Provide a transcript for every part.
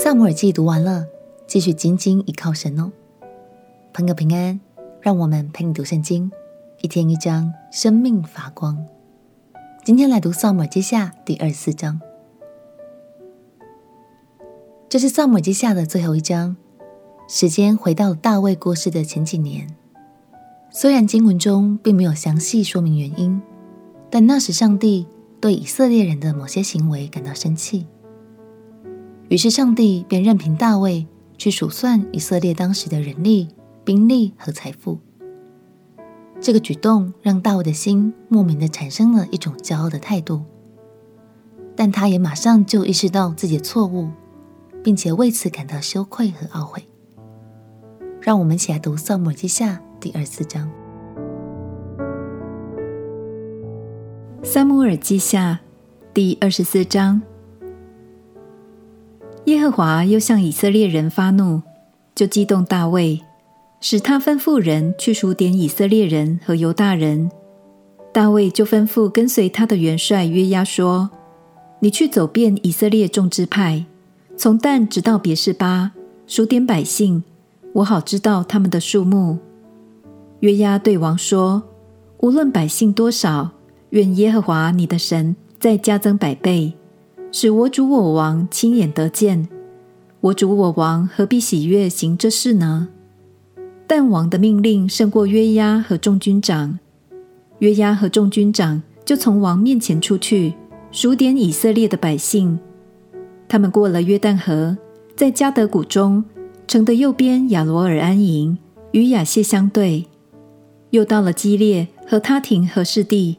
撒母耳记读完了，继续紧紧倚靠神哦。朋友平安，让我们陪你读圣经，一天一章，生命发光。今天来读撒母耳记下第二十四章，这是撒母耳记下的最后一章。时间回到大卫过世的前几年，虽然经文中并没有详细说明原因，但那时上帝对以色列人的某些行为感到生气。于是，上帝便任凭大卫去数算以色列当时的人力、兵力和财富。这个举动让大卫的心莫名的产生了一种骄傲的态度，但他也马上就意识到自己的错误，并且为此感到羞愧和懊悔。让我们一起来读《撒母耳记下》第二十四章。《撒母耳记下》第二十四章。耶和华又向以色列人发怒，就激动大卫，使他吩咐人去数点以色列人和犹大人。大卫就吩咐跟随他的元帅约押说：“你去走遍以色列众支派，从但直到别是巴，数点百姓，我好知道他们的数目。”约押对王说：“无论百姓多少，愿耶和华你的神再加增百倍。”使我主我王亲眼得见，我主我王何必喜悦行这事呢？但王的命令胜过约押和众军长，约押和众军长就从王面前出去，数点以色列的百姓。他们过了约旦河，在迦得谷中城的右边亚罗尔安营，与亚谢相对，又到了基列和他廷和士地，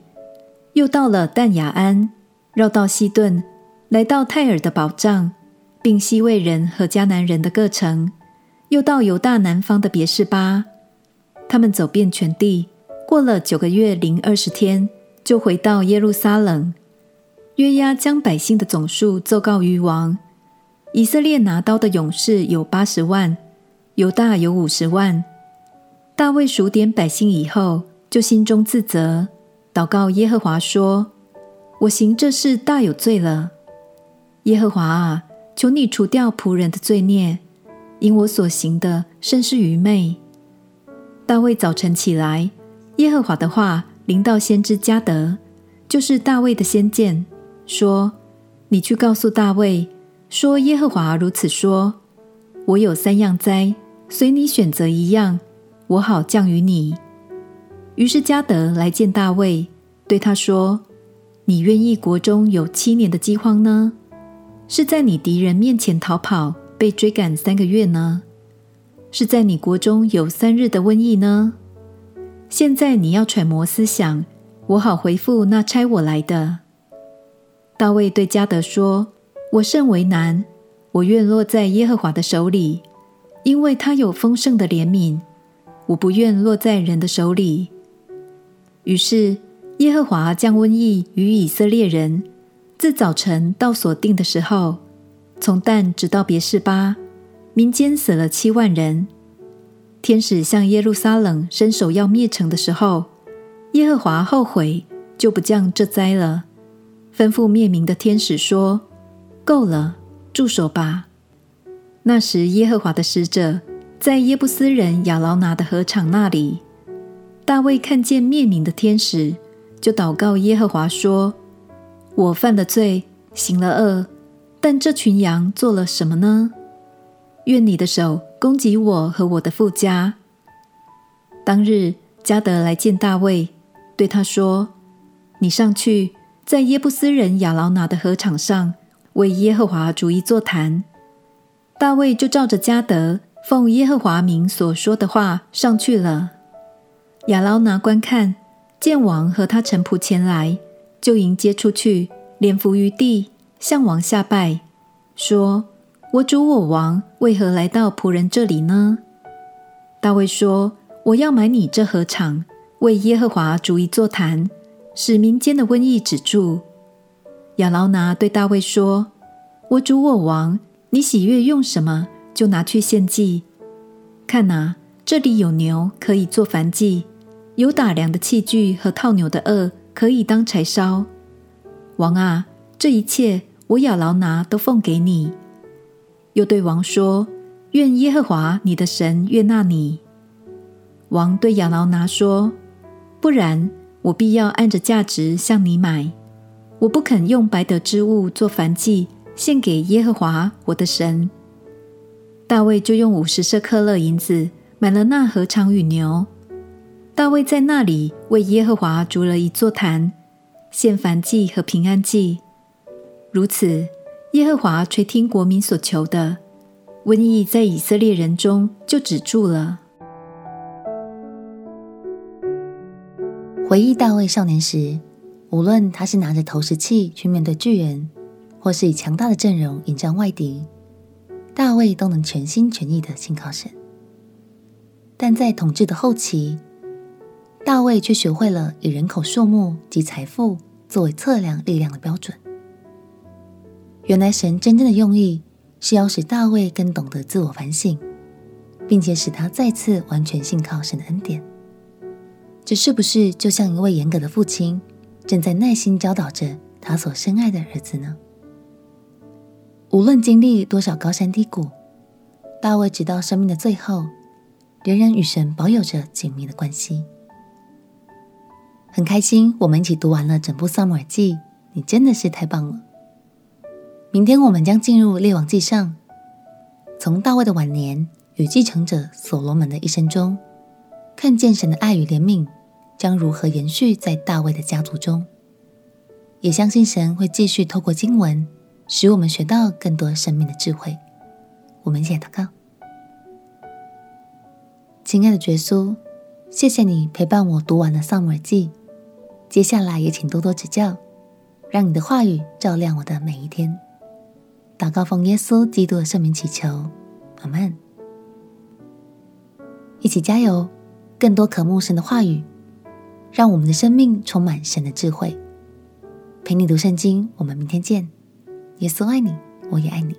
又到了但雅安，绕道西顿。来到泰尔的宝藏，并西魏人和迦南人的各城，又到犹大南方的别是巴。他们走遍全地，过了九个月零二十天，就回到耶路撒冷。约押将百姓的总数奏告于王。以色列拿刀的勇士有八十万，犹大有五十万。大卫数点百姓以后，就心中自责，祷告耶和华说：“我行这事大有罪了。”耶和华啊，求你除掉仆人的罪孽，因我所行的甚是愚昧。大卫早晨起来，耶和华的话临到先知迦得，就是大卫的先见，说：“你去告诉大卫，说耶和华如此说：我有三样灾，随你选择一样，我好降于你。”于是迦得来见大卫，对他说：“你愿意国中有七年的饥荒呢？”是在你敌人面前逃跑，被追赶三个月呢？是在你国中有三日的瘟疫呢？现在你要揣摩思想，我好回复那差我来的。大卫对迦得说：“我甚为难，我愿落在耶和华的手里，因为他有丰盛的怜悯，我不愿落在人的手里。”于是耶和华降瘟疫于以色列人。自早晨到所定的时候，从但直到别是巴，民间死了七万人。天使向耶路撒冷伸手要灭城的时候，耶和华后悔，就不降这灾了，吩咐灭民的天使说：“够了，住手吧。”那时耶和华的使者在耶布斯人亚劳拿的禾场那里，大卫看见灭民的天使，就祷告耶和华说。我犯了罪，行了恶，但这群羊做了什么呢？愿你的手攻击我和我的富家。当日迦得来见大卫，对他说：“你上去，在耶布斯人亚劳拿的禾场上为耶和华筑一座谈。”大卫就照着迦得奉耶和华名所说的话上去了。亚劳拿观看，见王和他臣仆前来。就迎接出去，脸伏于地，向王下拜，说：“我主我王为何来到仆人这里呢？”大卫说：“我要买你这禾场，为耶和华筑一座坛，使民间的瘟疫止住。”亚劳拿对大卫说：“我主我王，你喜悦用什么，就拿去献祭。看哪，这里有牛可以做燔祭，有打粮的器具和套牛的轭。”可以当柴烧，王啊，这一切我亚劳拿都奉给你。又对王说：“愿耶和华你的神悦纳你。”王对亚劳拿说：“不然，我必要按着价值向你买。我不肯用白得之物做燔祭献给耶和华我的神。”大卫就用五十舍客勒银子买了那禾场与牛。大卫在那里为耶和华筑了一座坛，献燔祭和平安祭。如此，耶和华垂听国民所求的，瘟疫在以色列人中就止住了。回忆大卫少年时，无论他是拿着投石器去面对巨人，或是以强大的阵容迎战外敌，大卫都能全心全意的信靠神。但在统治的后期，大卫却学会了以人口数目及财富作为测量力量的标准。原来神真正的用意是要使大卫更懂得自我反省，并且使他再次完全信靠神的恩典。这是不是就像一位严格的父亲正在耐心教导着他所深爱的儿子呢？无论经历多少高山低谷，大卫直到生命的最后，仍然与神保有着紧密的关系。很开心，我们一起读完了整部《撒母耳记》，你真的是太棒了。明天我们将进入《列王记上》，从大卫的晚年与继承者所罗门的一生中，看见神的爱与怜悯将如何延续在大卫的家族中。也相信神会继续透过经文，使我们学到更多生命的智慧。我们一起来祷告。亲爱的耶稣，谢谢你陪伴我读完了《撒母耳记》，接下来也请多多指教，让你的话语照亮我的每一天。祷告奉耶稣基督的圣名祈求，阿门。一起加油，更多渴慕神的话语，让我们的生命充满神的智慧。陪你读圣经，我们明天见。耶稣爱你，我也爱你。